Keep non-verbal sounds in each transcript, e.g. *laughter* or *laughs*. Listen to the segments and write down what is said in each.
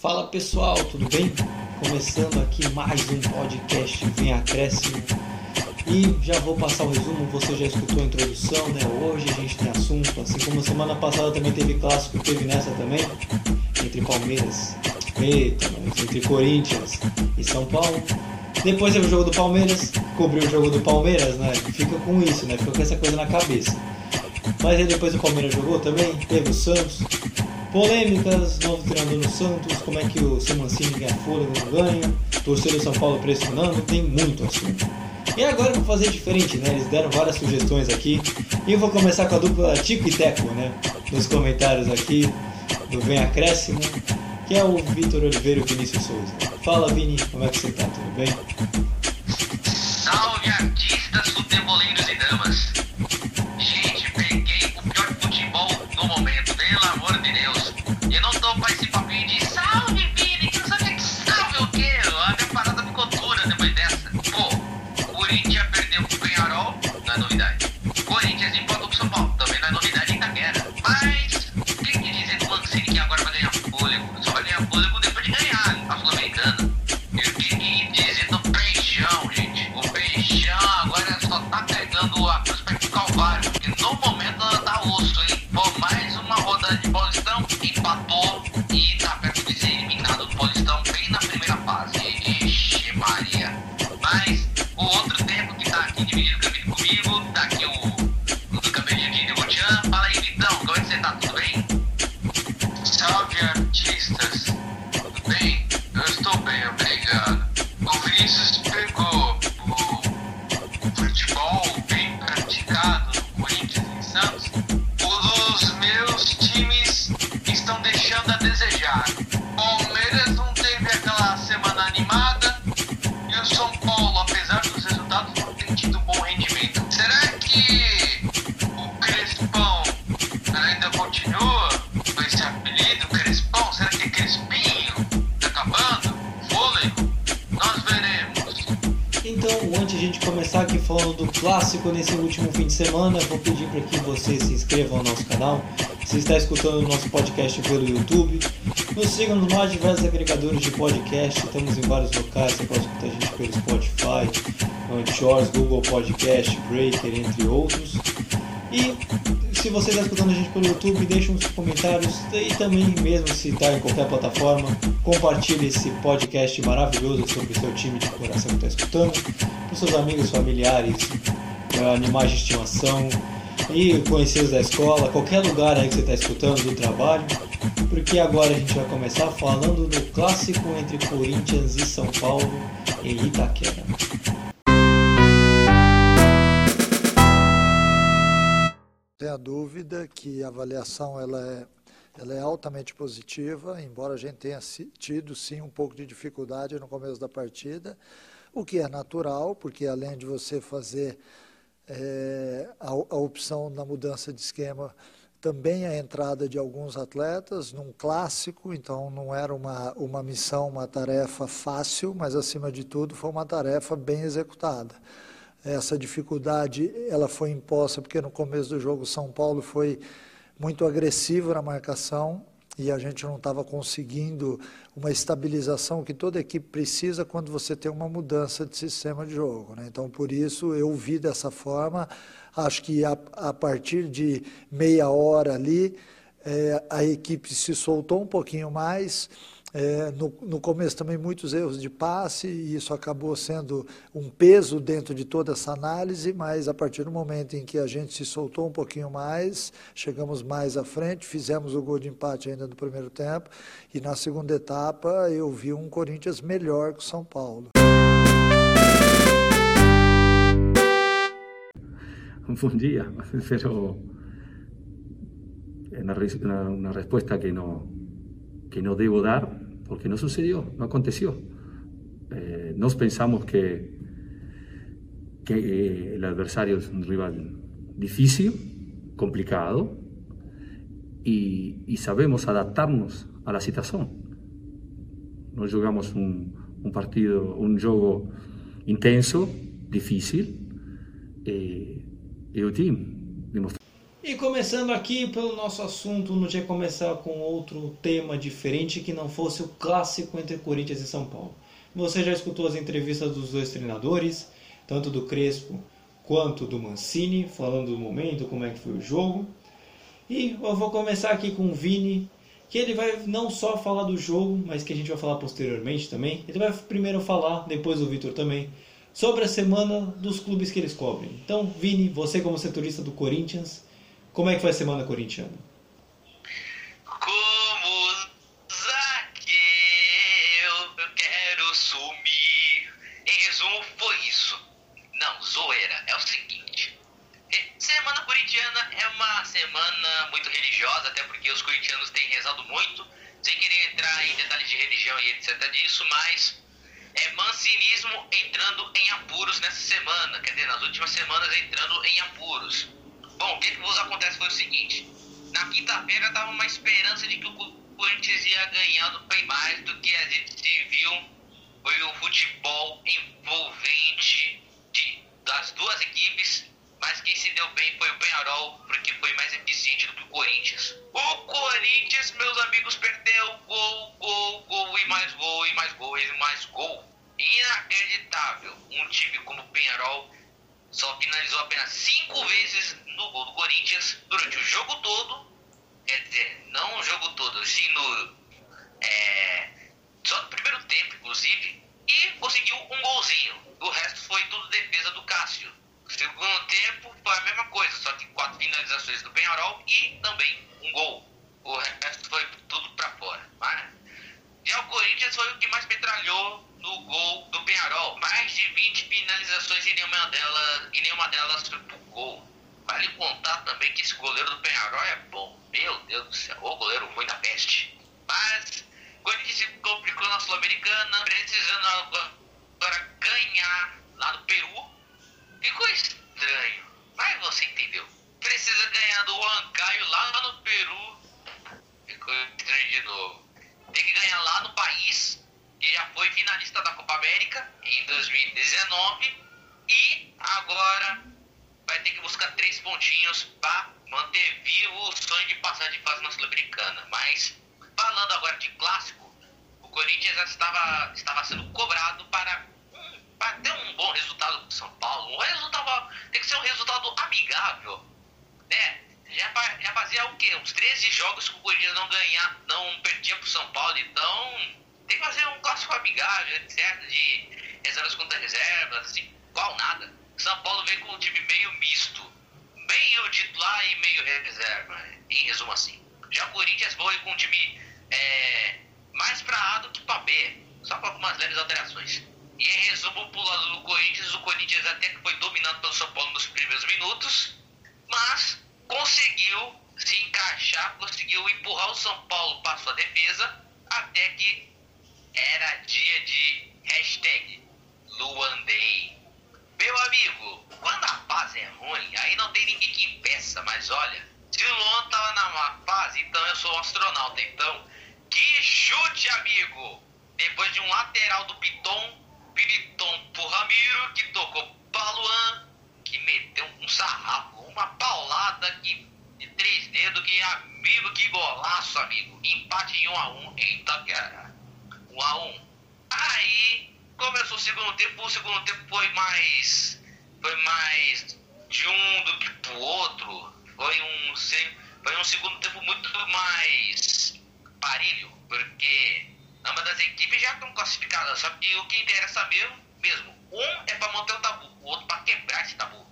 Fala pessoal, tudo bem? Começando aqui mais um podcast Vem Acréscimo e já vou passar o resumo, você já escutou a introdução, né? Hoje a gente tem assunto, assim como semana passada também teve clássico, teve nessa também, entre Palmeiras, eita, entre Corinthians e São Paulo. Depois teve o jogo do Palmeiras, cobriu o jogo do Palmeiras, né? Fica com isso, né? Fica com essa coisa na cabeça. Mas aí depois o Palmeiras jogou também, teve o Santos. Polêmicas, novo treinador no Santos, como é que o Semancini ganha fôlego não ganha, torcedor do São Paulo pressionando, tem muito assunto. E agora eu vou fazer diferente, né? Eles deram várias sugestões aqui. E eu vou começar com a dupla Tico e Teco, né? Nos comentários aqui do Vem Acréscimo, que é o Vitor Oliveira e o Vinícius Souza. Fala Vini, como é que você tá? Tudo bem? Clássico nesse último fim de semana, vou pedir para que você se inscreva no nosso canal. Se está escutando o nosso podcast pelo YouTube, nos siga nos mais diversos agregadores de podcast. Estamos em vários locais. Você pode escutar a gente pelo Spotify, Anchors, Google Podcast, Breaker, entre outros. E se você está escutando a gente pelo YouTube, deixe uns comentários e também, mesmo se está em qualquer plataforma, compartilhe esse podcast maravilhoso sobre o seu time de coração que está escutando, para seus amigos, familiares, animais de estimação e conhecidos da escola, qualquer lugar aí que você está escutando do trabalho, porque agora a gente vai começar falando do clássico entre Corinthians e São Paulo em Itaquera. Tenha dúvida que a avaliação ela é, ela é altamente positiva, embora a gente tenha tido sim um pouco de dificuldade no começo da partida, o que é natural, porque além de você fazer eh, a, a opção na mudança de esquema, também a entrada de alguns atletas num clássico, então não era uma, uma missão, uma tarefa fácil, mas acima de tudo foi uma tarefa bem executada. Essa dificuldade ela foi imposta porque no começo do jogo São Paulo foi muito agressivo na marcação e a gente não estava conseguindo uma estabilização que toda equipe precisa quando você tem uma mudança de sistema de jogo. Né? Então, por isso, eu vi dessa forma. Acho que a, a partir de meia hora ali, eh, a equipe se soltou um pouquinho mais. É, no, no, começo também muitos erros de passe e isso acabou sendo um peso dentro de toda essa análise, mas a partir do momento em que a gente se soltou um pouquinho mais, chegamos mais à frente, fizemos o gol de empate ainda no primeiro tempo e na segunda etapa eu vi um Corinthians melhor que o São Paulo. *laughs* Buen día, *laughs* pero una, una, una respuesta que no, que no debo dar porque no sucedió, no aconteció. Eh, nos pensamos que, que eh, el adversario es un rival difícil, complicado, y, y, sabemos adaptarnos a la situación. No jugamos un, partido, un juego intenso, difícil, eh, y el team demostró E começando aqui pelo nosso assunto, não tinha começar com outro tema diferente que não fosse o clássico entre Corinthians e São Paulo. Você já escutou as entrevistas dos dois treinadores, tanto do Crespo quanto do Mancini, falando do momento, como é que foi o jogo. E eu vou começar aqui com o Vini, que ele vai não só falar do jogo, mas que a gente vai falar posteriormente também. Ele vai primeiro falar, depois o Vitor também, sobre a semana dos clubes que eles cobrem. Então, Vini, você como setorista do Corinthians, como é que foi a semana corintiana? Como Zaqueu, eu quero sumir. Em resumo, foi isso. Não, zoeira. É o seguinte. Semana corintiana é uma semana muito religiosa, até porque os corintianos têm rezado muito, sem querer entrar em detalhes de religião e etc disso, mas é mancinismo entrando em apuros nessa semana, quer dizer, nas últimas semanas entrando em apuros. Bom, o que, vos acontece foi o seguinte: na quinta-feira tava uma esperança de que o Corinthians ia ganhar do Play mais do que a gente viu foi o futebol envolvente de, das duas equipes, mas quem se deu bem foi o Penharol, porque foi mais eficiente do que o Corinthians. O Corinthians, meus amigos, perdeu gol, gol, gol e mais gol e mais gol e mais gol. Inacreditável. Um time como o Penharol só finalizou apenas cinco vezes no gol do Corinthians durante o jogo todo. Quer dizer, não o jogo todo, sim no. É, só no primeiro tempo, inclusive. E conseguiu um golzinho. O resto foi tudo defesa do Cássio. O segundo tempo foi a mesma coisa, só que quatro finalizações do Penharol e também um gol. O resto foi tudo para fora. Mas, já o Corinthians foi o que mais metralhou no gol do Penharol. Mais de 20 finalizações e nenhuma delas, e nenhuma delas foi pro gol. Vale contar também que esse goleiro do Penharol é bom. Meu Deus do céu, o goleiro ruim da peste. Mas o Corinthians se complicou na Sul-Americana, precisando agora ganhar lá no Peru. Ficou estranho, mas você entendeu. Precisa ganhar do Huancaio lá no Peru. Ficou estranho de novo. Tem que ganhar lá no país que já foi finalista da Copa América em 2019 e agora vai ter que buscar três pontinhos para manter vivo o sonho de passar de fase na Sul-Americana. Mas falando agora de clássico, o Corinthians estava, estava sendo cobrado para, para ter um bom resultado com São Paulo. Um resultado, tem que ser um resultado amigável, né? Já, já fazia o quê? Uns 13 jogos que o Corinthians não ganhar, não perdia para o São Paulo, então tem que fazer um clássico amigável, etc. De reservas contra reservas, assim, qual nada. São Paulo veio com um time meio misto, meio titular e meio reserva, em resumo assim. Já o Corinthians foi com um time é, mais pra A do que pra B, só com algumas leves alterações. E em resumo, pro lado do Corinthians, o Corinthians até que foi dominado pelo São Paulo nos primeiros minutos, mas conseguiu se encaixar, conseguiu empurrar o São Paulo para sua defesa, até que era dia de hashtag Luandei. Meu amigo, quando a fase é ruim, aí não tem ninguém que impeça, mas olha, se o Luan tava na má fase, então eu sou um astronauta. Então, que chute, amigo! Depois de um lateral do Piton, Piton pro Ramiro, que tocou pra Luan, que meteu um sarrafo, uma paulada que, de três dedos, que amigo, que golaço, amigo. Empate em 1 um a 1 um em Itaquera. 1 um a 1 um. Aí começou o segundo tempo, o segundo tempo foi mais foi mais de um do que pro outro. Foi um foi um segundo tempo muito mais parelho, porque ambas das equipes já estão classificadas, só que o que interessa mesmo, mesmo um é para manter o tabu, o outro para quebrar esse tabu.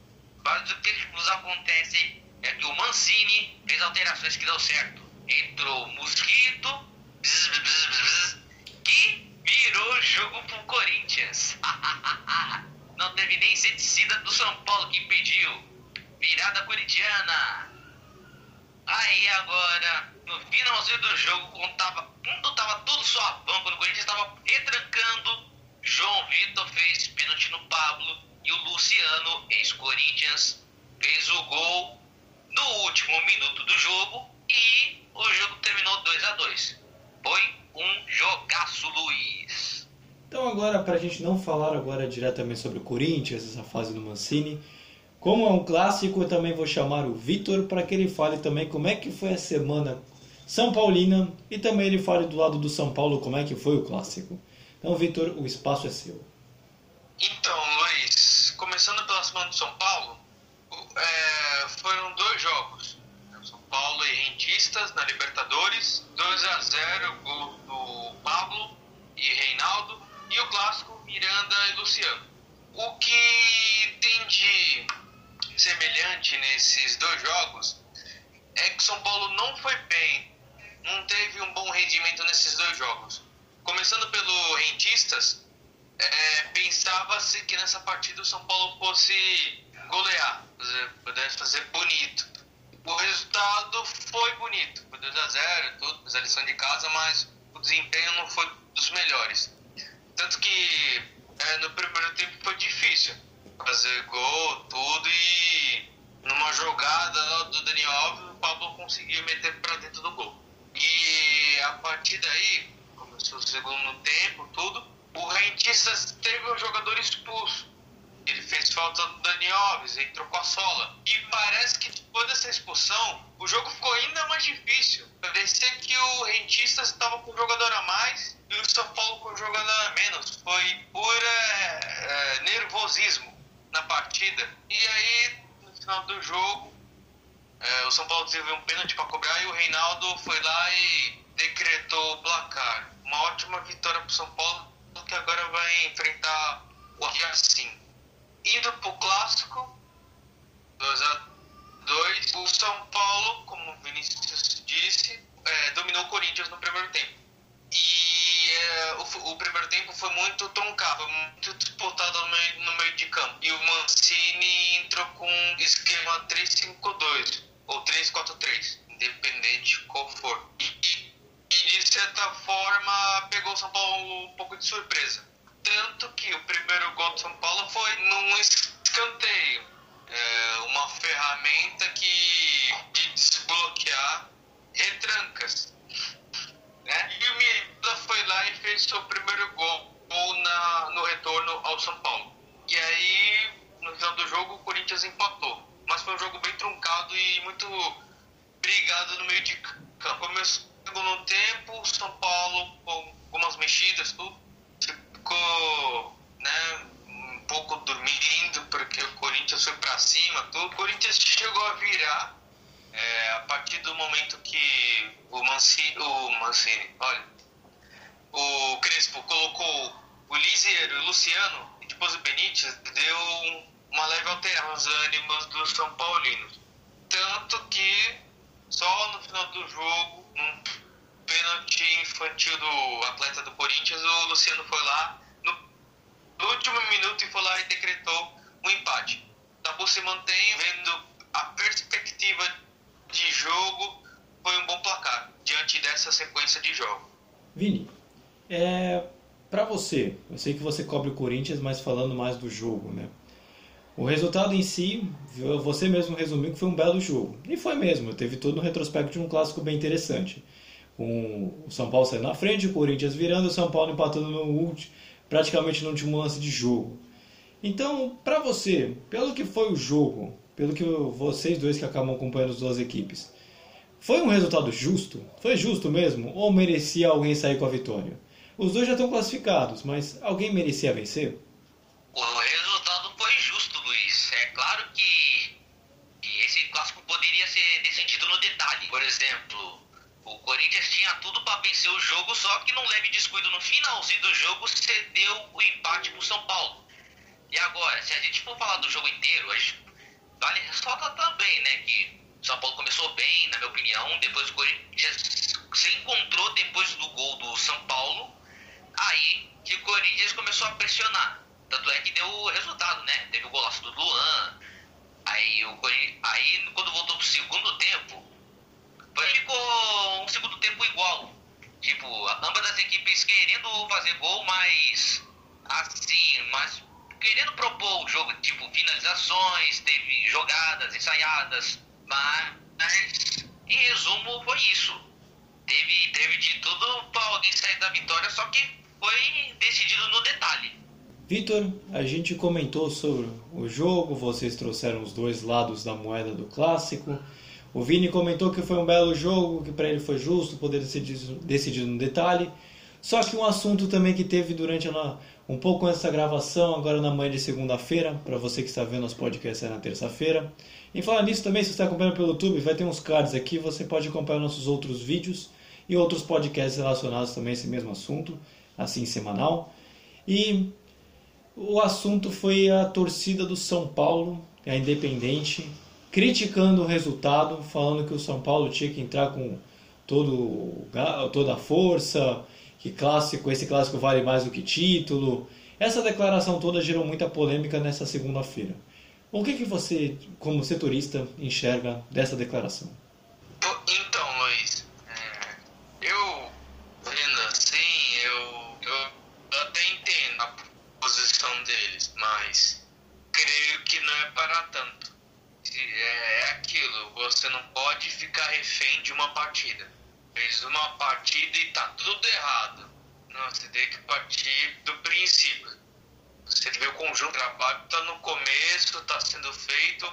Mas o que nos acontece é que o Mancini fez alterações que deu certo. Entrou Mosquito, bzz, bzz, bzz, que virou jogo pro Corinthians. *laughs* Não teve nem inseticida do São Paulo que impediu. Virada corintiana. Aí agora, no finalzinho do jogo, quando tava, quando tava tudo suavão, quando o Corinthians estava retrancando, João Vitor fez pênalti no Pablo e o Luciano, ex-Corinthians, fez o gol no último minuto do jogo e o jogo terminou 2 a 2 Foi um jogaço, Luiz. Então agora, para a gente não falar agora diretamente sobre o Corinthians, essa fase do Mancini, Como é um clássico, eu também vou chamar o Vitor para que ele fale também como é que foi a semana São Paulina e também ele fale do lado do São Paulo como é que foi o clássico. Então, Vitor, o espaço é seu. Então, Luiz, começando pela semana do São Paulo, é, foram dois jogos. Paulo e Rentistas na Libertadores, 2 a 0 gol do Pablo e Reinaldo, e o clássico Miranda e Luciano. O que tem de semelhante nesses dois jogos é que São Paulo não foi bem, não teve um bom rendimento nesses dois jogos. Começando pelo Rentistas, é, pensava-se que nessa partida o São Paulo fosse golear, pudesse fazer bonito. O resultado foi bonito, foi 2 a 0 tudo, fez a lição de casa, mas o desempenho não foi dos melhores. Tanto que é, no primeiro tempo foi difícil fazer gol, tudo, e numa jogada do Daniel Alves, o Pablo conseguiu meter para dentro do gol. E a partir daí, começou o segundo tempo, tudo, o Rentistas teve um jogador expulso. Ele fez falta do Dani Alves, entrou com a sola. E parece que depois dessa expulsão, o jogo ficou ainda mais difícil. Parecia que o Rentistas estava com um jogador a mais e o São Paulo com um jogador a menos. Foi pura é, nervosismo na partida. E aí, no final do jogo, é, o São Paulo teve um pênalti para cobrar e o Reinaldo foi lá e decretou o placar. Uma ótima vitória para o São Paulo, que agora vai enfrentar o Racing. Indo para o clássico, 2 a 2 o São Paulo, como o Vinícius disse, é, dominou o Corinthians no primeiro tempo. E é, o, o, primeiro tempo foi muito truncado, muito disputado no meio, no meio de campo. E o Mancini entrou com esquema 3-5-2 ou 3-4-3, independente qual for. E, e, de certa forma pegou o São Paulo um pouco de surpresa. Eu sei que você cobre o Corinthians, mas falando mais do jogo, né? O resultado em si, você mesmo resumiu que foi um belo jogo. E foi mesmo, teve todo um retrospecto de um clássico bem interessante com o São Paulo saindo na frente, o Corinthians virando, o São Paulo empatando no último, praticamente no último lance de jogo. Então, para você, pelo que foi o jogo, pelo que vocês dois que acabam acompanhando as duas equipes, foi um resultado justo? Foi justo mesmo? Ou merecia alguém sair com a vitória? Os dois já estão classificados, mas alguém merecia vencer? O resultado foi justo, Luiz. É claro que, esse clássico poderia ser decidido no detalhe. Por exemplo, o Corinthians tinha tudo para vencer o jogo, só que num leve descuido no finalzinho do jogo cedeu o empate pro São Paulo. E agora, se a gente for falar do jogo inteiro, vale ressaltar também, né, que o São Paulo começou bem, na minha opinião, depois o Corinthians se encontrou depois do gol do São Paulo, aí que o Corinthians começou a pressionar. Tanto é que deu o resultado, né? Teve o golaço do Luan. Aí, o, aí quando voltou pro segundo tempo, ficou um segundo tempo igual. Tipo, ambas as equipes querendo fazer gol, mas assim, mas querendo propor o jogo, tipo, finalizações, teve jogadas ensaiadas, mas em resumo foi isso. Teve, teve de tudo para alguém sair da vitória, só que foi decidido no detalhe. Vitor, a gente comentou sobre o jogo, vocês trouxeram os dois lados da moeda do clássico. O Vini comentou que foi um belo jogo, que para ele foi justo, poder decidir decidido no detalhe. Só que um assunto também que teve durante a, um pouco antes da gravação, agora na manhã de segunda-feira, para você que está vendo os podcasts é na terça-feira. E falar nisso também, se você está acompanhando pelo YouTube, vai ter uns cards aqui, você pode acompanhar nossos outros vídeos e outros podcasts relacionados também a esse mesmo assunto, assim semanal. E o assunto foi a torcida do São Paulo, a Independente, criticando o resultado, falando que o São Paulo tinha que entrar com todo, toda a força, que clássico, esse clássico vale mais do que título. Essa declaração toda gerou muita polêmica nessa segunda-feira. O que, que você, como setorista, enxerga dessa declaração? Fez uma partida e tá tudo errado. Não, você tem que partir do princípio. Você vê o conjunto do trabalho tá no começo, tá sendo feito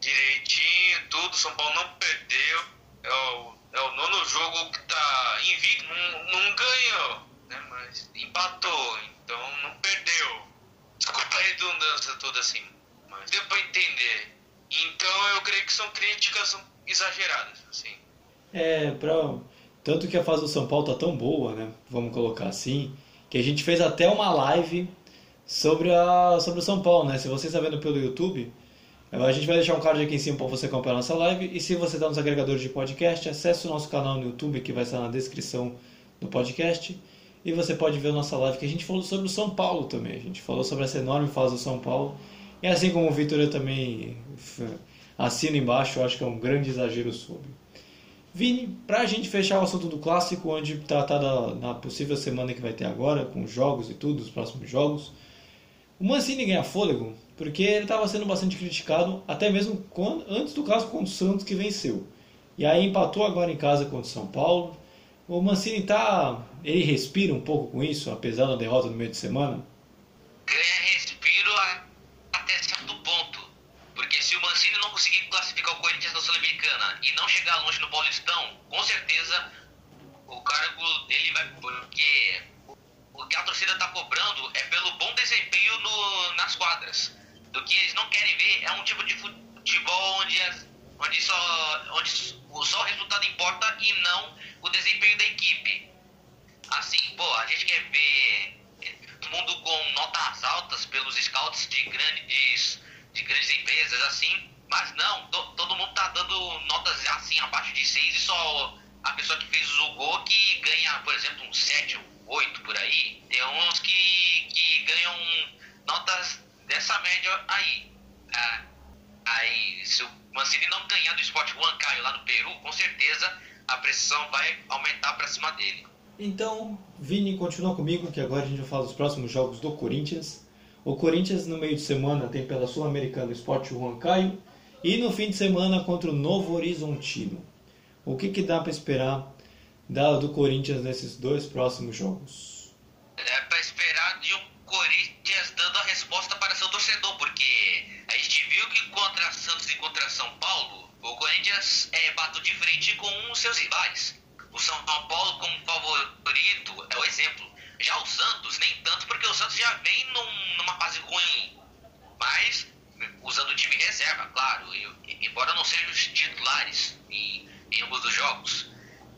direitinho, tudo. São Paulo não perdeu. É o, é o nono jogo que tá invicto. Não, não ganhou, né? Mas empatou, então não perdeu. Desculpa a redundância toda assim. Mas deu pra entender. Então eu creio que são críticas exageradas, assim. É, pra... tanto que a fase do São Paulo tá tão boa, né? Vamos colocar assim, que a gente fez até uma live sobre a sobre o São Paulo, né? Se você está vendo pelo YouTube, a gente vai deixar um card aqui em cima para você acompanhar a nossa live. E se você está nos agregadores de podcast, acesse o nosso canal no YouTube que vai estar na descrição do podcast. E você pode ver a nossa live que a gente falou sobre o São Paulo também. A gente falou sobre essa enorme fase do São Paulo e assim como o Vitor, eu também assino embaixo, eu acho que é um grande exagero sobre. Vini, para a gente fechar o assunto do clássico, onde tratar na possível semana que vai ter agora, com jogos e tudo, os próximos jogos, o Mancini ganha fôlego, porque ele estava sendo bastante criticado, até mesmo quando, antes do clássico contra o Santos, que venceu. E aí empatou agora em casa contra o São Paulo. O Mancini tá. Ele respira um pouco com isso, apesar da derrota no meio de semana? Ganha respiro Sul-Americana e não chegar longe no Paulistão, com certeza o cargo dele vai. Porque o que a torcida está cobrando é pelo bom desempenho no, nas quadras. Do que eles não querem ver é um tipo de futebol onde, as, onde, só, onde só o resultado importa e não o desempenho da equipe. Assim, pô, a gente quer assim abaixo de 6 e só a pessoa que fez o gol que ganha, por exemplo, um 7 ou 8 por aí. Tem uns que, que ganham notas dessa média aí. Ah, aí, se o Mancini não ganhar do Sport Caio lá no Peru, com certeza a pressão vai aumentar para cima dele. Então, Vini, continua comigo que agora a gente vai falar dos próximos jogos do Corinthians. O Corinthians no meio de semana tem pela Sul-Americana Sport Caio e no fim de semana contra o Novo Horizontino. O que, que dá para esperar do Corinthians nesses dois próximos jogos? É para esperar de um Corinthians dando a resposta para seu torcedor, porque a gente viu que contra Santos e contra São Paulo, o Corinthians é, bateu de frente com os seus rivais. O São Paulo, como favorito, é o exemplo. Já o Santos, nem tanto, porque o Santos já vem num, numa fase ruim. Mas usando o time reserva, claro, eu, embora não sejam os titulares em, em ambos os jogos.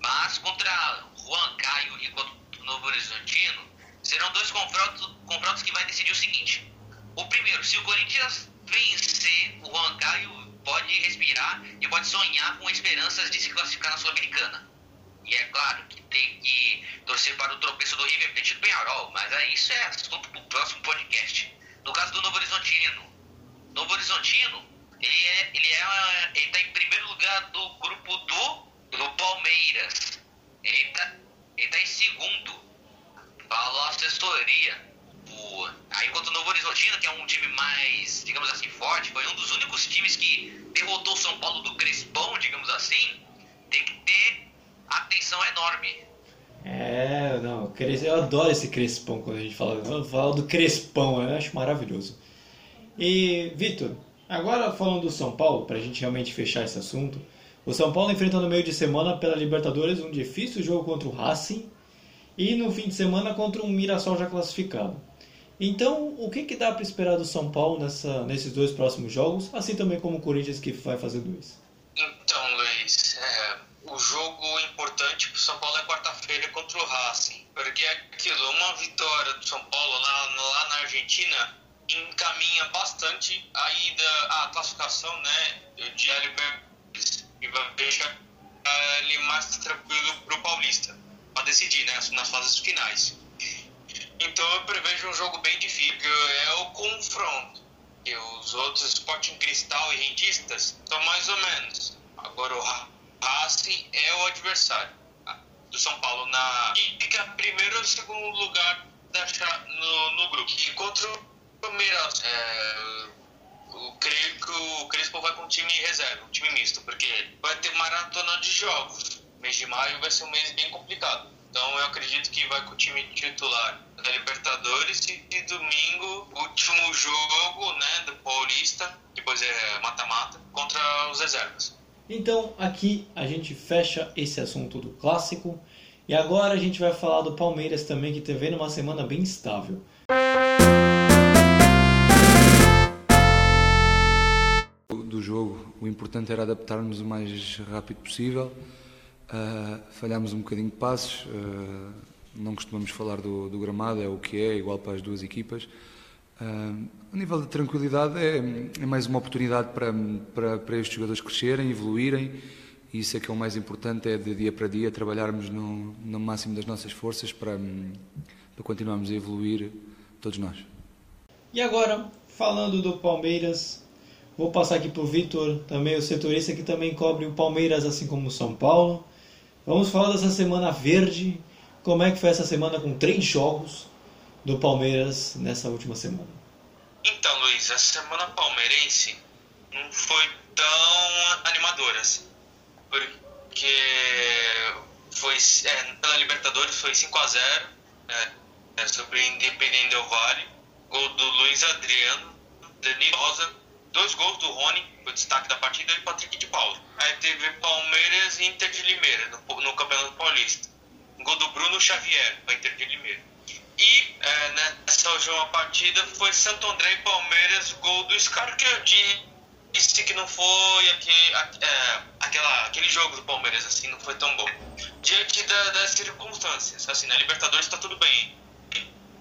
Mas contra Juan Caio e contra o Novo Horizontino, serão dois confrontos, confrontos que vai decidir o seguinte. O primeiro, se o Corinthians vencer, o Juan Caio pode respirar e pode sonhar com esperanças de se classificar na Sul-Americana. E é claro que tem que torcer para o tropeço do River Plate do Penharol, mas aí isso é assunto para o próximo podcast. No caso do Novo Horizontino, Novo Horizontino, ele é, ele é, ele tá em primeiro lugar do grupo do, do Palmeiras. Ele tá, ele tá em segundo. Falou a assessoria. O, aí enquanto o Novo Horizontino, que é um time mais, digamos assim, forte, foi um dos únicos times que derrotou o São Paulo do Crespão, digamos assim, tem que ter atenção enorme. É, É, não, eu adoro esse Crespão quando a gente fala, fala do Crespão, eu acho maravilhoso. E, Vitor, agora falando do São Paulo, para a gente realmente fechar esse assunto, o São Paulo enfrenta no meio de semana pela Libertadores um difícil jogo contra o Racing e no fim de semana contra um Mirassol já classificado. Então, o que, que dá para esperar do São Paulo nessa, nesses dois próximos jogos, assim também como o Corinthians que vai fazer dois? Então, Luiz, é, o jogo importante para o São Paulo é quarta-feira contra o Racing, porque é aquilo, uma vitória do São Paulo lá, lá na Argentina encaminha bastante a ida, a classificação né, de Libertadores e vai deixar ele mais tranquilo para o Paulista, para decidir né, nas fases finais. Então eu prevejo um jogo bem difícil, é o confronto. E os outros Sporting Cristal e Rentistas são mais ou menos. Agora o Racing é o adversário tá? do São Paulo na e fica primeiro ou segundo lugar da, no, no grupo. E contra Palmeiras, é, eu creio que o Crespo vai com um time reserva, um time misto, porque vai ter maratona de jogos. Mês de maio vai ser um mês bem complicado. Então eu acredito que vai com o time titular da Libertadores e, domingo, último jogo né, do Paulista, depois é mata-mata, contra os reservas. Então aqui a gente fecha esse assunto do clássico e agora a gente vai falar do Palmeiras também, que teve uma semana bem estável. Jogo, o importante era adaptarmos o mais rápido possível Uh, falhámos um bocadinho de passos, uh, não costumamos falar do, do, gramado, é o que é, igual para as duas equipas. Uh, a nível de tranquilidade, é, é mais uma oportunidade para, para, para, estes jogadores crescerem, evoluírem, e isso é que é o mais importante, é de dia para dia trabalharmos no, no máximo das nossas forças para, para continuarmos a evoluir todos nós. E agora, falando do Palmeiras, vou passar aqui para o Vitor, também o setorista que também cobre o Palmeiras, assim como o São Paulo. Vamos falar dessa semana verde. Como é que foi essa semana com três jogos do Palmeiras nessa última semana? Então, Luiz, a semana palmeirense não foi tão animadora, assim, porque foi é, pela Libertadores foi 5 a 0 é, é, sobre Independente Del Vale, gol do Luiz Adriano, Danilo Rosa Dois gols do Rony, o destaque da partida, e Patrick de Paulo. Aí teve Palmeiras e Inter de Limeira, no, no Campeonato Paulista. Gol do Bruno Xavier, para Inter de Limeira. E é, nessa última partida foi Santo André e Palmeiras, gol do Scar, que eu disse que não foi aquele, é, aquela, aquele jogo do Palmeiras, assim, não foi tão bom. Diante da, das circunstâncias, assim, na Libertadores está tudo bem.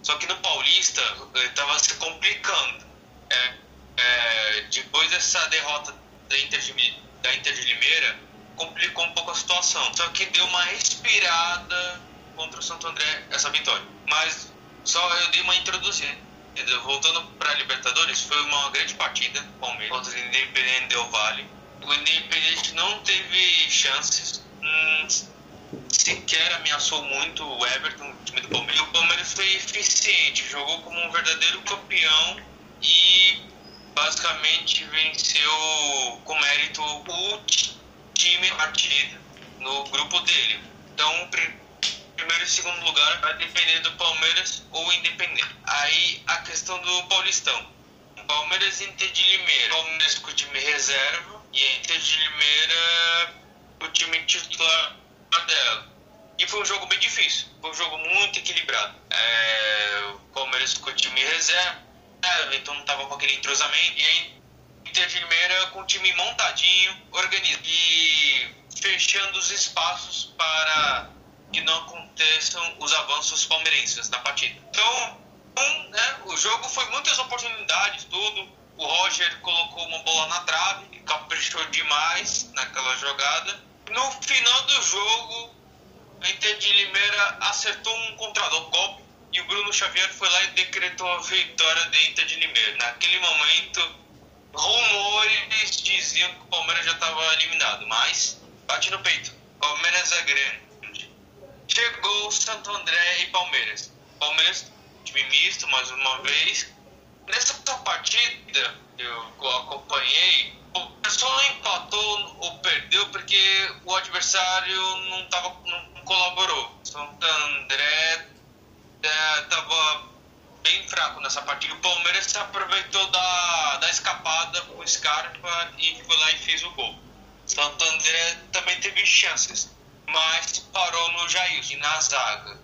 Só que no Paulista estava se complicando. É, é, depois dessa derrota da Inter, de, da Inter de Limeira, complicou um pouco a situação. Só que deu uma respirada contra o Santo André essa vitória. Mas só eu dei uma introduzida. Voltando para a Libertadores, foi uma grande partida, Palmeiras contra o Independente Del Vale. O Independente não teve chances, hum, sequer ameaçou muito o Everton, o time do Palmeiras. E o Palmeiras foi eficiente, jogou como um verdadeiro campeão e basicamente venceu com mérito o time partida no grupo dele. Então, primeiro e segundo lugar vai depender do Palmeiras ou Independente. Aí a questão do Paulistão. Palmeiras e Inter de Limeira. Palmeiras com o time reserva e Inter de Limeira o time titular dela. E foi um jogo bem difícil. Foi um jogo muito equilibrado. É, o Palmeiras com o time reserva então não tava com aquele entrosamento. E aí, Inter de Limeira com o time montadinho, organizado e fechando os espaços para que não aconteçam os avanços palmeirenses na partida. Então, um, né, o jogo foi muitas oportunidades, tudo. O Roger colocou uma bola na trave caprichou demais naquela jogada. No final do jogo, a Inter de Limeira acertou um contra-golpe e o Bruno Xavier foi lá e decretou a vitória da Inter de Limeira. Naquele momento, rumores diziam que o Palmeiras já estava eliminado, mas bate no peito. Palmeiras é grande. Chegou Santo André e Palmeiras. Palmeiras, time misto mais uma vez. Nessa partida, eu acompanhei, o só empatou ou perdeu porque o adversário não estava não colaborou. Santo André estava é, bem fraco nessa partida. O Palmeiras se aproveitou da, da escapada com o Scarpa e foi lá e fez o gol. Santo André também teve chances, mas parou no Jair e na zaga.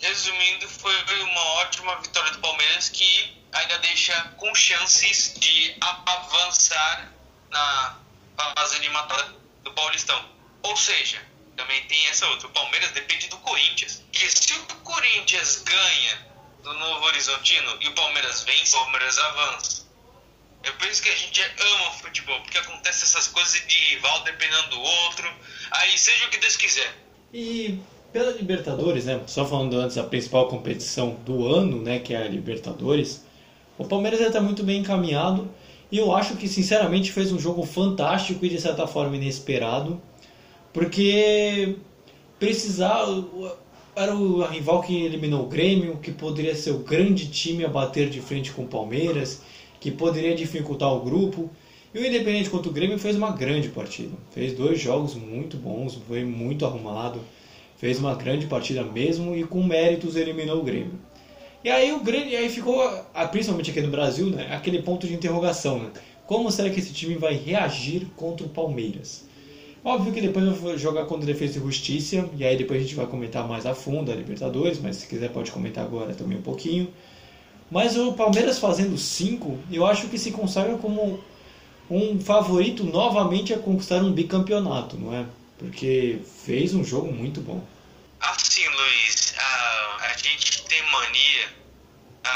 Resumindo, foi uma ótima vitória do Palmeiras que ainda deixa com chances de avançar na fase eliminatória do Paulistão. Ou seja, também tem essa outra. O Palmeiras depende do Corinthians. E se o Corinthians ganha do Novo Horizontino e o Palmeiras vence, o Palmeiras avança. É por isso que a gente ama o futebol, porque acontece essas coisas de rival dependendo do outro. Aí seja o que Deus quiser. E pela Libertadores, né? Só falando antes da principal competição do ano, né? Que é a Libertadores. O Palmeiras está muito bem encaminhado. E eu acho que, sinceramente, fez um jogo fantástico e, de certa forma, inesperado. Porque precisar. Era o rival que eliminou o Grêmio, que poderia ser o grande time a bater de frente com o Palmeiras, que poderia dificultar o grupo. E o Independente contra o Grêmio fez uma grande partida. Fez dois jogos muito bons, foi muito arrumado. Fez uma grande partida mesmo e com méritos eliminou o Grêmio. E aí o grande, aí ficou, principalmente aqui no Brasil, né, aquele ponto de interrogação, né? Como será que esse time vai reagir contra o Palmeiras? Óbvio que depois eu vou jogar contra Defesa e Justiça, e aí depois a gente vai comentar mais a fundo a Libertadores, mas se quiser pode comentar agora também um pouquinho. Mas o Palmeiras fazendo 5, eu acho que se consagra como um favorito novamente a conquistar um bicampeonato, não é? Porque fez um jogo muito bom. Assim, Luiz, a, a gente tem mania,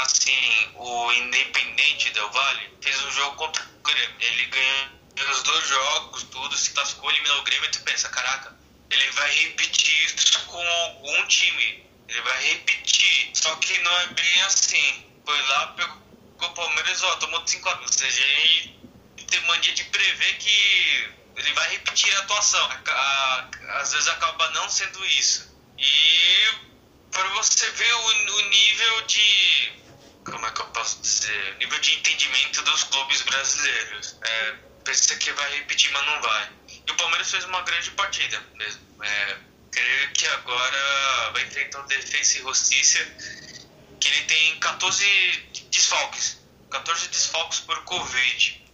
assim, o Independente Del Vale fez um jogo contra o Grêmio. Ele ganhou os dois jogos, tudo, se classificou, eliminou o Grêmio, tu pensa, caraca, ele vai repetir isso com algum time. Ele vai repetir. Só que não é bem assim. Foi lá, pegou o Palmeiras, ó, tomou 5 a Ou seja, ele tem mania de prever que ele vai repetir a atuação. A, a, às vezes acaba não sendo isso. E para você ver o, o nível de. Como é que eu posso dizer? Nível de entendimento dos clubes brasileiros. É, pensa que vai repetir, mas não vai. E o Palmeiras fez uma grande partida mesmo. É, creio que agora vai enfrentar o Defensa e Justiça, que ele tem 14 desfalques. 14 desfalques por Covid.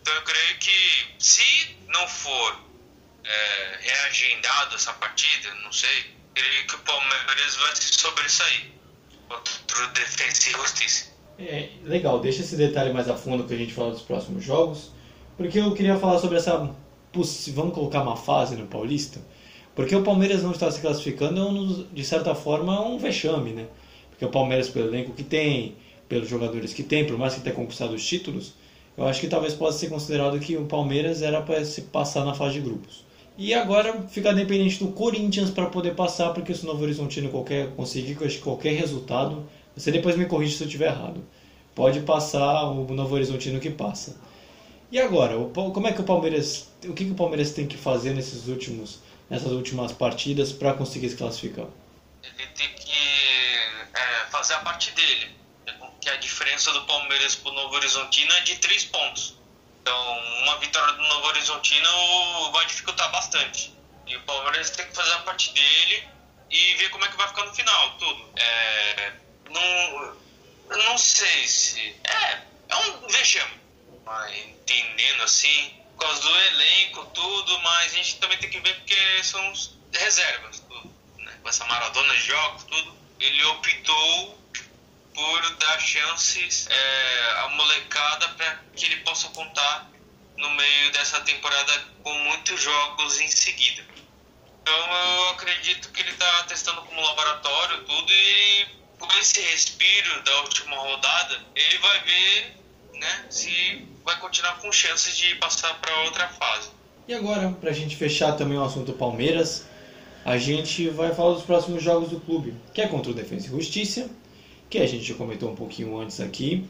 Então eu creio que se não for é, reagendado essa partida, não sei, creio que o Palmeiras vai se sobressair contra o Defensa e Justiça. É, legal, deixa esse detalhe mais a fundo que a gente fala dos próximos jogos. Porque eu queria falar sobre essa. Vamos colocar uma fase no Paulista? Porque o Palmeiras não está se classificando, é um, de certa forma, um vexame, né? Porque o Palmeiras, pelo elenco que tem, pelos jogadores que tem, por mais que tenha conquistado os títulos, eu acho que talvez possa ser considerado que o Palmeiras era para se passar na fase de grupos. E agora fica dependente do Corinthians para poder passar, porque se o Novo Horizontino qualquer, conseguir qualquer resultado, você depois me corrige se eu estiver errado. Pode passar o Novo Horizontino que passa. E agora, como é que o Palmeiras, o que, que o Palmeiras tem que fazer nesses últimos, nessas últimas partidas para conseguir se classificar? Ele tem que é, fazer a parte dele, que a diferença do Palmeiras para o Novo Horizontino é de três pontos. Então, uma vitória do Novo Horizontino vai dificultar bastante. E o Palmeiras tem que fazer a parte dele e ver como é que vai ficar no final, tudo. É, não, não sei se. É, é um vexame entendendo assim, por causa do elenco, tudo, mas a gente também tem que ver porque são reservas, tudo, né? Com essa maratona de jogos, tudo. Ele optou por dar chances é, à molecada para que ele possa contar no meio dessa temporada com muitos jogos em seguida. Então eu acredito que ele está testando como laboratório tudo e com esse respiro da última rodada ele vai ver né, se vai continuar com chances de passar para outra fase. E agora, para a gente fechar também o assunto Palmeiras, a gente vai falar dos próximos jogos do clube, que é contra o Defensa e Justiça, que a gente já comentou um pouquinho antes aqui,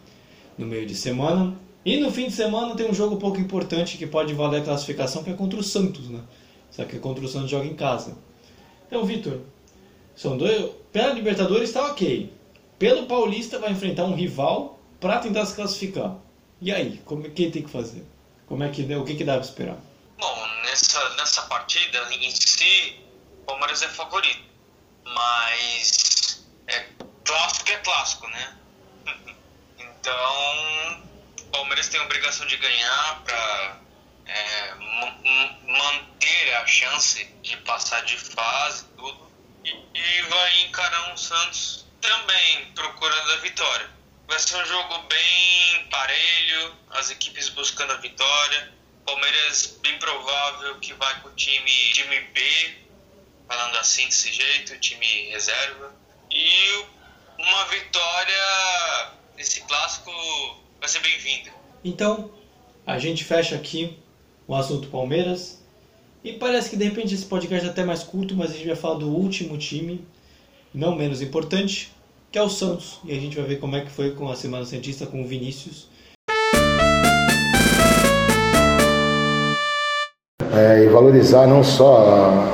no meio de semana. E no fim de semana tem um jogo pouco importante que pode valer a classificação, que é contra o Santos, né? Só que contra o Santos joga em casa. Então, Vitor, são dois. Pela Libertadores está ok. Pelo Paulista vai enfrentar um rival para tentar se classificar. E aí, como, quem tem que fazer? Como é que, o que, que dá para esperar? Bom, nessa, nessa partida em si, o Palmeiras é favorito. Mas é clássico é clássico, né? *laughs* então, o Palmeiras tem a obrigação de ganhar para é, manter a chance de passar de fase tudo. E, e vai encarar um Santos também procurando a vitória. Vai ser um jogo bem parelho, as equipes buscando a vitória. Palmeiras bem provável que vai com o time, time B, falando assim desse jeito, time reserva. E uma vitória nesse clássico vai ser bem-vinda. Então, a gente fecha aqui o assunto Palmeiras. E parece que de repente esse podcast é até mais curto, mas a gente vai falar do último time, não menos importante, que é o Santos. E a gente vai ver como é que foi com a Semana Santista com o Vinícius. É, e valorizar não só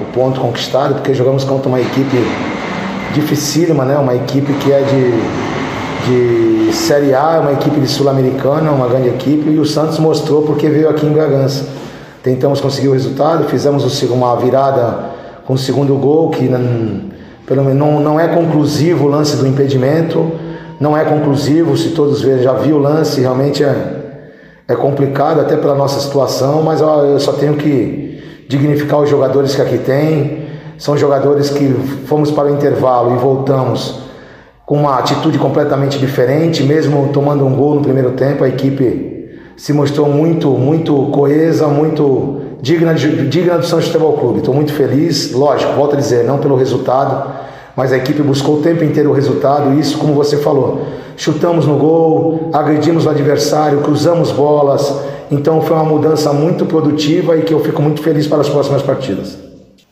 o ponto conquistado, porque jogamos contra uma equipe dificílima, né? uma equipe que é de, de Série A, uma equipe de Sul-Americana, uma grande equipe, e o Santos mostrou porque veio aqui em Bragança. Tentamos conseguir o resultado, fizemos uma virada com o segundo gol, que pelo menos não, não é conclusivo o lance do impedimento, não é conclusivo, se todos já viu o lance, realmente é, é complicado até pela nossa situação, mas eu só tenho que dignificar os jogadores que aqui tem. São jogadores que fomos para o intervalo e voltamos com uma atitude completamente diferente, mesmo tomando um gol no primeiro tempo, a equipe se mostrou muito, muito coesa, muito digna, digna do Santos Futebol Clube. Estou muito feliz, lógico, volto a dizer, não pelo resultado, mas a equipe buscou o tempo inteiro o resultado, e isso, como você falou, chutamos no gol, agredimos o adversário, cruzamos bolas, então foi uma mudança muito produtiva e que eu fico muito feliz para as próximas partidas.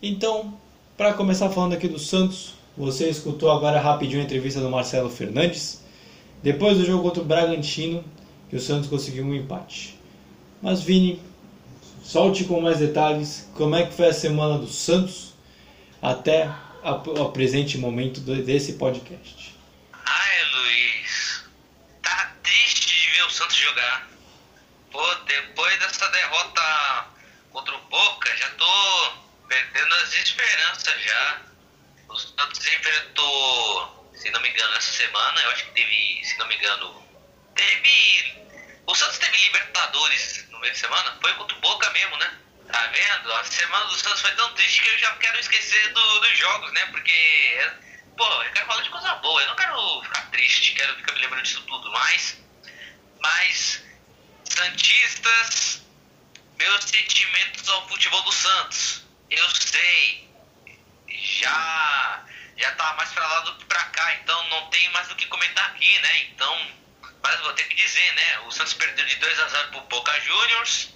Então, para começar falando aqui do Santos, você escutou agora rapidinho a entrevista do Marcelo Fernandes, depois do jogo contra o Bragantino, que o Santos conseguiu um empate. Mas Vini, solte com mais detalhes como é que foi a semana do Santos até o presente momento desse podcast. Ai, Luiz, tá triste de ver o Santos jogar. Pô, depois dessa derrota contra o Boca, já tô perdendo as esperanças já. O Santos enfrentou, se não me engano, essa semana, eu acho que teve, se não me engano, teve o Santos teve Libertadores meio de semana, foi contra o Boca mesmo, né? Tá vendo? A semana do Santos foi tão triste que eu já quero esquecer do, dos jogos, né? Porque, pô, eu quero falar de coisa boa, eu não quero ficar triste, quero ficar me lembrando disso tudo mais. Mas, Santistas, meus sentimentos ao futebol do Santos. Eu sei, já já tá mais pra lá do que pra cá, então não tem mais o que comentar aqui, né? Então mas vou ter que dizer, né? O Santos perdeu de 2 a 0 pro Boca Juniors.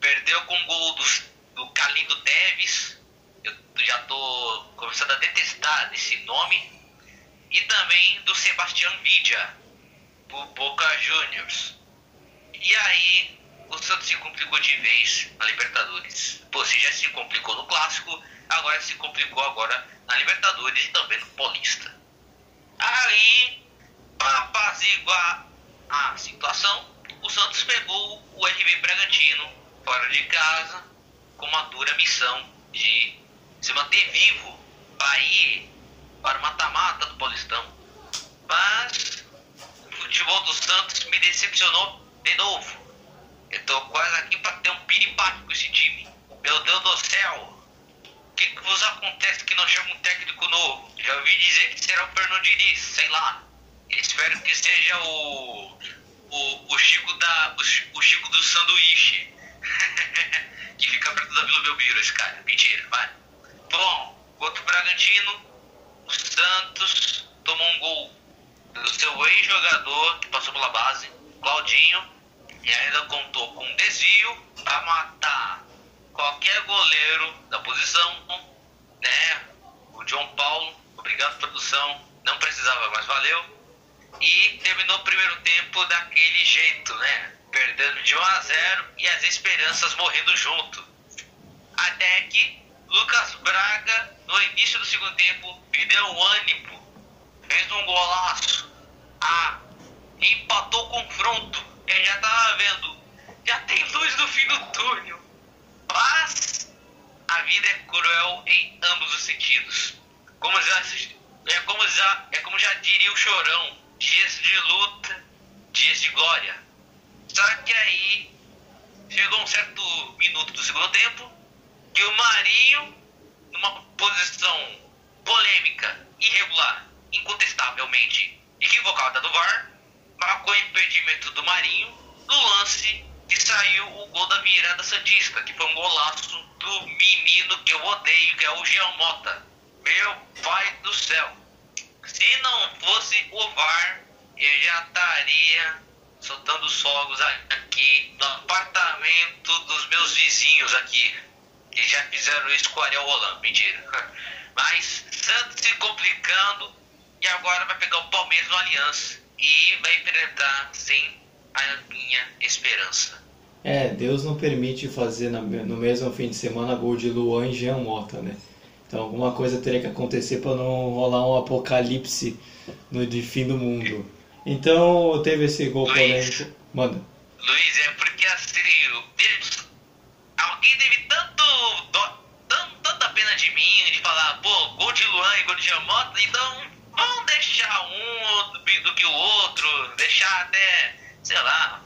Perdeu com o gol do, do Calindo Teves. Eu já tô começando a detestar esse nome. E também do Sebastião Vidia, pro Boca Juniors. E aí, o Santos se complicou de vez na Libertadores. Pô, se já se complicou no Clássico, agora se complicou agora na Libertadores e também no Paulista. Aí, para apaziguar a situação, o Santos pegou o RB Bragantino fora de casa com uma dura missão de se manter vivo para ir para o mata-mata do Paulistão. Mas o futebol do Santos me decepcionou de novo. Eu tô quase aqui para ter um piripaque com esse time. Meu Deus do céu! O que, que vos acontece que não chama um técnico novo? Já ouvi dizer que será o Fernando Diniz, sei lá. Espero que seja o. O, o Chico da. O, o Chico do sanduíche. *laughs* que fica perto da Vila Belmiro, esse cara. Mentira, vai. Bom, contra o Bragantino, o Santos tomou um gol do seu ex-jogador que passou pela base, Claudinho, e ainda contou com um desvio para matar qualquer goleiro da posição, né? O João Paulo, obrigado produção, não precisava, mas valeu e terminou o primeiro tempo daquele jeito, né? Perdendo de 1 a 0 e as esperanças morrendo junto. Até que Lucas Braga, no início do segundo tempo, me deu ânimo, fez um golaço. Ah, empatou o confronto. Ele já tava vendo, já tem luz no fim do túnel. Mas a vida é cruel em ambos os sentidos. Como já, é, como já, é como já diria o Chorão, dias de luta, dias de glória. Só que aí chegou um certo minuto do segundo tempo que o Marinho, numa posição polêmica, irregular, incontestavelmente equivocada do VAR, marcou impedimento do Marinho no lance que saiu o gol da virada Santista, que foi um golaço do menino que eu odeio, que é o Jean Mota. Meu pai do céu. Se não fosse o VAR, eu já estaria soltando fogos aqui no apartamento dos meus vizinhos aqui. Que já fizeram isso com o Ariel Roland. Mentira. *laughs* Mas Santos se complicando e agora vai pegar o Palmeiras no Aliança e vai enfrentar sem a minha esperança. É, Deus não permite fazer no mesmo fim de semana gol de Luan e Jean Mota, né? Então alguma coisa teria que acontecer para não rolar um apocalipse no de fim do mundo. Então teve esse gol Luiz, polêmico. Manda. Luiz, é porque assim, alguém teve tanto, tanto tanta pena de mim, de falar, pô, gol de Luan e gol de Jean Mota, então vamos deixar um do, do que o outro, deixar até, sei lá,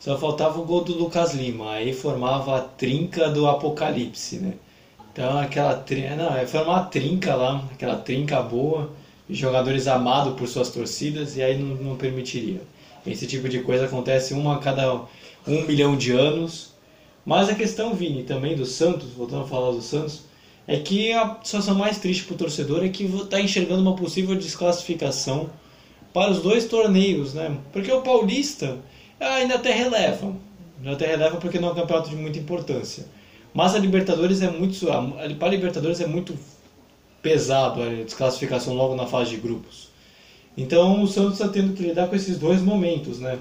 só faltava o gol do Lucas Lima, aí formava a trinca do apocalipse, né? Então aquela trinca, não, é formar uma trinca lá, aquela trinca boa, jogadores amados por suas torcidas, e aí não, não permitiria. Esse tipo de coisa acontece uma a cada um milhão de anos. Mas a questão, Vini, também do Santos, voltando a falar do Santos, é que a situação mais triste para o torcedor é que está enxergando uma possível desclassificação para os dois torneios, né? Porque o Paulista ainda até releva. Até releva porque não é um campeonato de muita importância. Mas a Libertadores é muito. Para a Libertadores é muito pesado a desclassificação logo na fase de grupos. Então o Santos está tendo que lidar com esses dois momentos, né?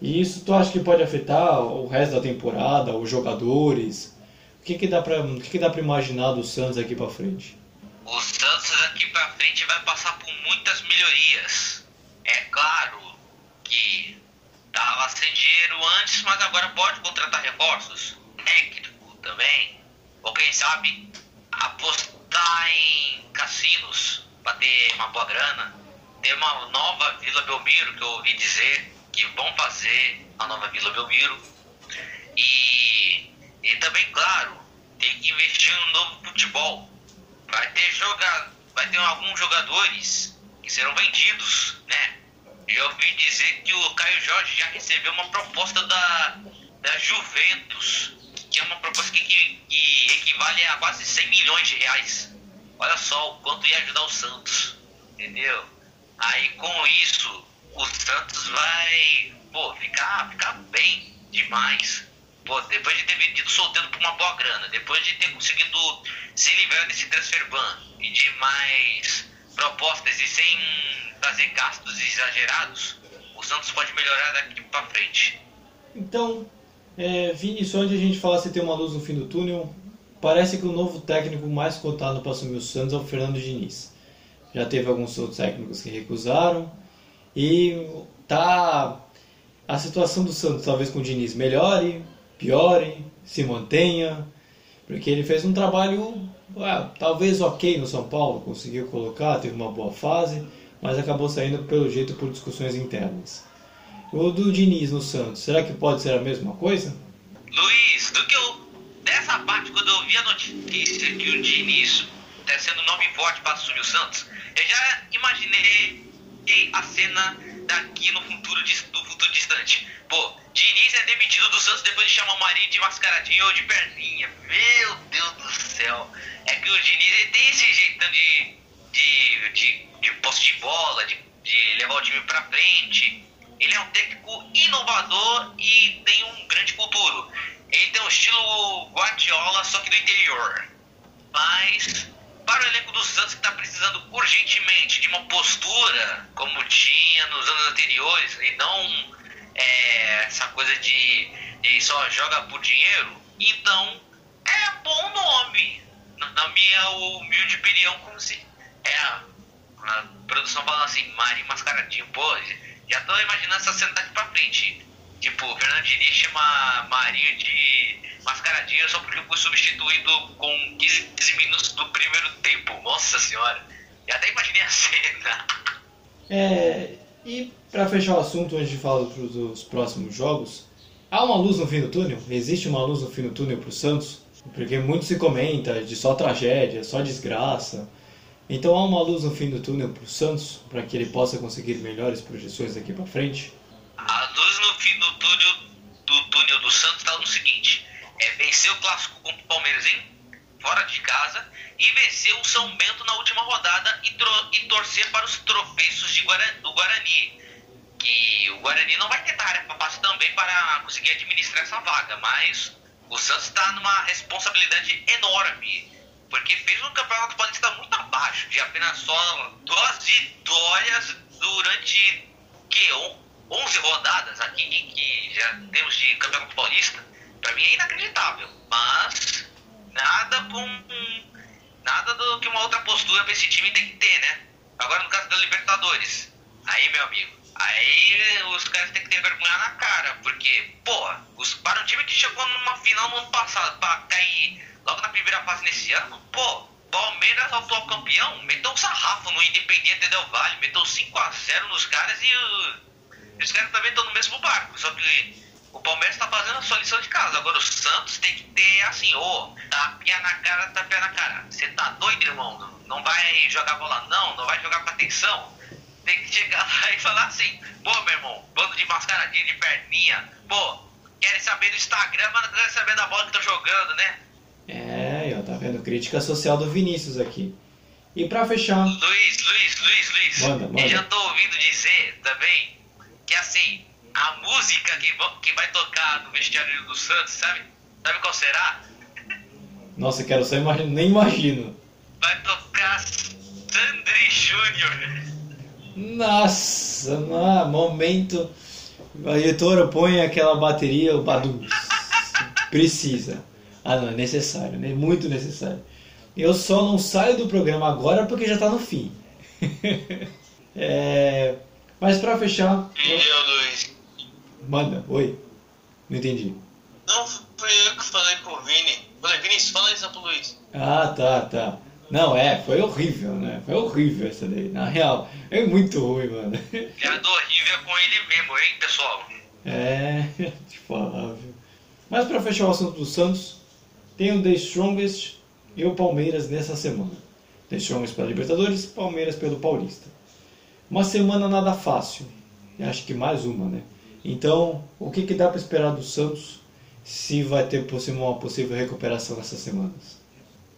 E isso tu acha que pode afetar o resto da temporada, os jogadores? O que, que dá para o que, que dá para imaginar do Santos aqui para frente? O Santos aqui para frente vai passar por muitas melhorias. É claro que Tava sem dinheiro antes, mas agora pode contratar reforços. Técnico também. Ou quem sabe apostar em cassinos para ter uma boa grana. Ter uma nova Vila Belmiro, que eu ouvi dizer que vão fazer a nova Vila Belmiro. E, e também, claro, tem que investir no novo futebol. Vai ter, joga, vai ter alguns jogadores que serão vendidos, né? Eu ouvi dizer que o Caio Jorge já recebeu uma proposta da, da Juventus, que é uma proposta que, que, equivale a quase 100 milhões de reais. Olha só o quanto ia ajudar o Santos, entendeu? Aí com isso, o Santos vai pô, ficar, ficar bem demais. Pô, depois de ter vendido solteiro por uma boa grana, depois de ter conseguido se livrar desse transfer ban e de mais propostas e sem fazer gastos exagerados, o Santos pode melhorar daqui para frente. Então, é, Vini, só onde a gente fala se tem uma luz no fim do túnel, parece que o novo técnico mais cotado para assumir o Santos é o Fernando Diniz. Já teve alguns outros técnicos que recusaram e tá a situação do Santos talvez com o Diniz melhore, piore, se mantenha, porque ele fez um trabalho ah, talvez ok no São Paulo, conseguiu colocar, teve uma boa fase, mas acabou saindo pelo jeito por discussões internas. O do Diniz no Santos, será que pode ser a mesma coisa? Luiz, do que eu. Dessa parte, quando eu vi a notícia que o Diniz está sendo nome forte para assumir o Santos, eu já imaginei a cena daqui no futuro, no futuro distante. Pô, Diniz é demitido do Santos depois de chamar o Marinho de mascaradinho ou de perninha. Meu Deus do céu. É que o Diniz tem esse jeitão de, de, de, de posse de bola, de, de levar o time pra frente. Ele é um técnico inovador e tem um grande futuro. Ele tem um estilo Guardiola, só que do interior. Mas para o elenco do Santos que está precisando urgentemente de uma postura como tinha nos anos anteriores e não é, essa coisa de, de só joga por dinheiro, então é bom nome. Na minha humilde opinião, como se é a, produção falando assim, Mari Mascaradinho, pô, já tô imaginando essa cena daqui pra frente. Tipo, o Fernando Diniz chama Marinho de, mascaradinho só porque fui substituído com 15 minutos do primeiro tempo. Nossa senhora. E até imaginei a cena. É, e para fechar o assunto, antes de falar dos próximos jogos, há uma luz no fim do túnel? Existe uma luz no fim do túnel para o Santos? Porque muito se comenta de só tragédia, só desgraça. Então há uma luz no fim do túnel para o Santos, para que ele possa conseguir melhores projeções daqui para frente? A luz no fim do túnel do, túnel do Santos está no seguinte: é vencer o clássico contra o Palmeiras em, fora de casa e vencer o São Bento na última rodada e, tro, e torcer para os tropeços de do Guarani. Que o Guarani não vai ter tarefa também para conseguir administrar essa vaga, mas o Santos está numa responsabilidade enorme porque fez um campeonato paulista muito abaixo, de apenas só duas vitórias durante que 11 rodadas aqui que já temos de campeonato paulista. Para mim é inacreditável, mas nada com nada do que uma outra postura para esse time tem que ter, né? Agora no caso da Libertadores, aí meu amigo, aí os caras têm que ter vergonha na cara, porque, pô, os, para um time que chegou numa final no ano passado, para cair logo na primeira fase nesse ano, pô, Palmeiras, atual campeão, meteu um sarrafo no Independiente Del Valle, meteu 5x0 nos caras e uh, os caras também estão no mesmo barco, só que o Palmeiras está fazendo a sua lição de casa. Agora o Santos tem que ter assim, ô, oh, tapinha na cara, tapinha na cara. Você tá doido, irmão? Não vai jogar bola não, não vai jogar com atenção. Tem que chegar lá e falar assim, pô, meu irmão, bando de mascaradinha, de perninha, pô, querem saber do Instagram, mas não querem saber da bola que tô jogando, né? É, ó, tá vendo? Crítica social do Vinícius aqui. E pra fechar. Luiz, Luiz, Luiz, Luiz. Manda, manda. Eu já tô ouvindo dizer também que assim, a música que, que vai tocar no vestiário do Santos, sabe? Sabe qual será? Nossa, quero só imaginar, nem imagino. Vai tocar Sandri Júnior. Nossa, não, momento. A editora põe aquela bateria, o Badum. *laughs* Precisa. Ah, não, é necessário, né? Muito necessário. Eu só não saio do programa agora porque já está no fim. *laughs* é... Mas para fechar. Entendeu, Luiz? Manda, oi. Não entendi. Não, fui eu que falei pro Vini. Falei, Vinícius, fala isso pro Luiz. Ah, tá, tá. Não, é, foi horrível, né? Foi horrível essa daí. Na real, é muito ruim, mano. *laughs* Piada horrível com ele mesmo, hein, pessoal? É, *laughs* te falar, viu? Mas para fechar o assunto do Santos, tem o The Strongest e o Palmeiras nessa semana. The Strongest pela Libertadores, Palmeiras pelo Paulista. Uma semana nada fácil. Acho que mais uma, né? Então, o que, que dá para esperar do Santos se vai ter uma possível recuperação nessas semanas?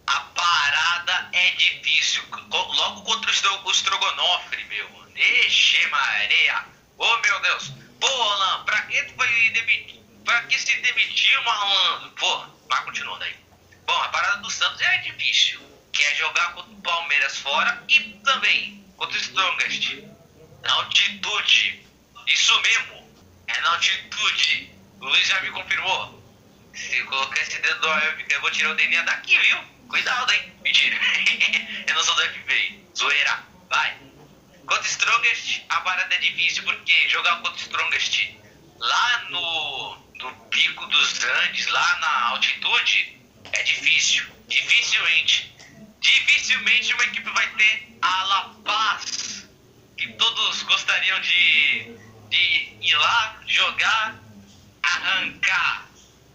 A parada é difícil. Logo contra o Strogonoff, meu. Ixi, Maria. Oh, meu Deus. Pô, Alan, pra que tu foi demitir? Pra que se demitiu, malandro? Pô, mas continuando aí. Bom, a parada do Santos é difícil. Que é jogar contra o Palmeiras fora e também contra o Strongest. Na altitude. Isso mesmo. É na altitude. O Luiz já me confirmou. Se colocar esse dedo do eu vou tirar o DNA daqui, viu? Cuidado, hein? Mentira. *laughs* eu não sou do FBI. Zoeira. Vai. Contra o Strongest, a parada é difícil, porque jogar contra o Strongest lá no no pico dos Andes, lá na altitude, é difícil. Dificilmente. Dificilmente uma equipe vai ter a La Paz, que todos gostariam de, de ir lá, jogar, arrancar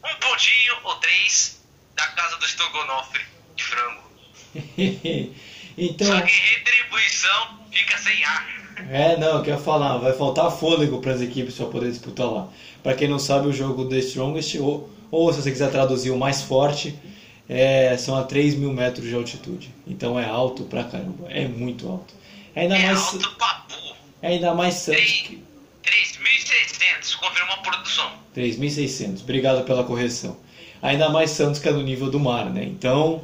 um pontinho ou três da casa do Strogonoff de frango. *laughs* então... Só que retribuição fica sem ar. É, não, eu quero falar, vai faltar fôlego para as equipes para poder disputar lá. Para quem não sabe, o jogo The Strongest, ou, ou se você quiser traduzir o mais forte, é, são a 3 mil metros de altitude. Então é alto pra caramba, é muito alto. É ainda é mais, alto papu. É ainda mais Santos que... 3.600, confirmou a produção. 3.600, obrigado pela correção. Ainda mais Santos que é no nível do mar, né? Então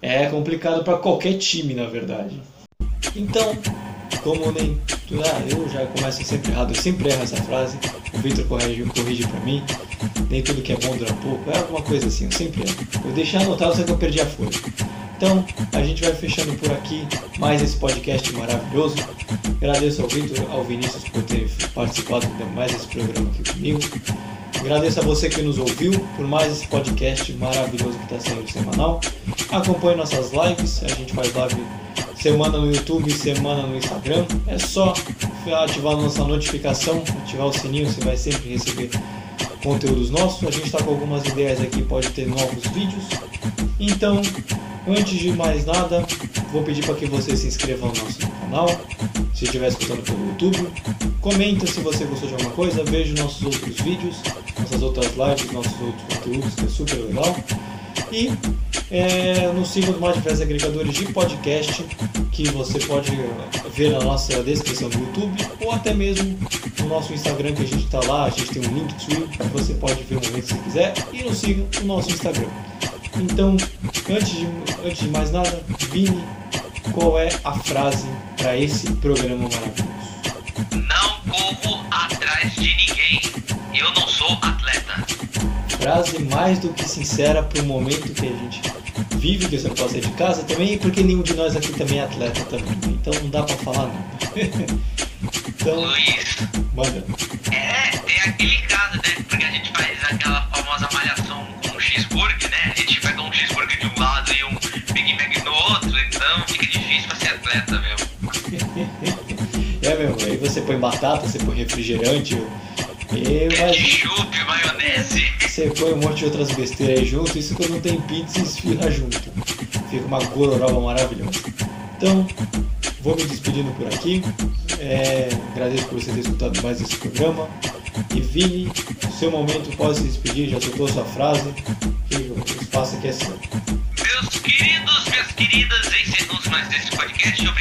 é complicado para qualquer time, na verdade. Então, como nem. Ah, eu já começo sempre errado, eu sempre erro essa frase. O Victor corrige, corrige pra mim. Nem tudo que é bom dura pouco. É alguma coisa assim, eu sempre erro. Eu deixei anotado, só que eu perdi a folha. Então, a gente vai fechando por aqui mais esse podcast maravilhoso. Agradeço ao Victor, ao Vinícius por ter participado de mais esse programa aqui comigo. Agradeço a você que nos ouviu por mais esse podcast maravilhoso que está sendo semanal. Acompanhe nossas lives, a gente faz live semana no YouTube, semana no Instagram. É só ativar a nossa notificação, ativar o sininho, você vai sempre receber conteúdos nossos. A gente está com algumas ideias aqui, pode ter novos vídeos. Então, antes de mais nada, vou pedir para que você se inscreva no nosso canal, se estiver escutando pelo YouTube. Comenta se você gostou de alguma coisa, veja nossos outros vídeos, nossas outras lives, nossos outros conteúdos, que é super legal. E é, nos siga nos mais diversos agregadores de podcast que você pode ver na nossa descrição do YouTube ou até mesmo no nosso Instagram que a gente está lá, a gente tem um link to que você pode ver o momento você quiser e nos siga no nosso Instagram. Então, antes de, antes de mais nada, Vini, qual é a frase para esse programa maravilhoso? Não corro Frase mais do que sincera para o momento que a gente vive, que você não pode sair de casa também, porque nenhum de nós aqui também é atleta também. Então não dá para falar nada. *laughs* então, Luiz, manda. é, é aquele caso, né? Porque a gente faz aquela famosa malhação com um cheeseburger, né? A gente pega um cheeseburger de um lado e um Big Mac no outro, então fica difícil pra ser atleta mesmo. *laughs* É mesmo, aí você põe batata, você põe refrigerante, e, mas Ketchup, maionese. Põe um monte de outras besteiras aí junto, isso quando tem pizza esfirra junto. Fica uma gororoba maravilhosa. Então, vou me despedindo por aqui. É, agradeço por você ter escutado mais esse programa. E Vini, seu momento pode se despedir, já soltou sua frase. Que o espaço aqui é seu. Meus queridos, minhas queridas, encerramos mais desse podcast.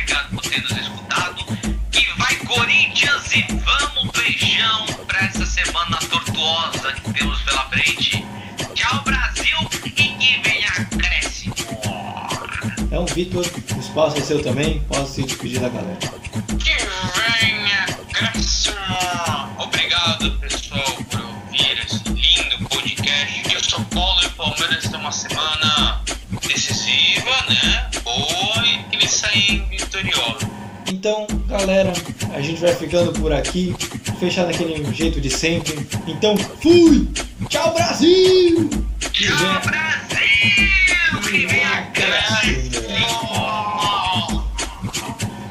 Então, Vitor, o espaço é seu também. Pode se despedir da galera. Que venha acréscimo! Obrigado, pessoal, por ouvir esse lindo podcast. Eu sou Paulo e o Palmeiras tem uma semana decisiva, né? Boa e que eles saem vitoriosos. Então, galera, a gente vai ficando por aqui, fechar daquele jeito de sempre. Então, fui! Tchau, Brasil! Tchau, Brasil!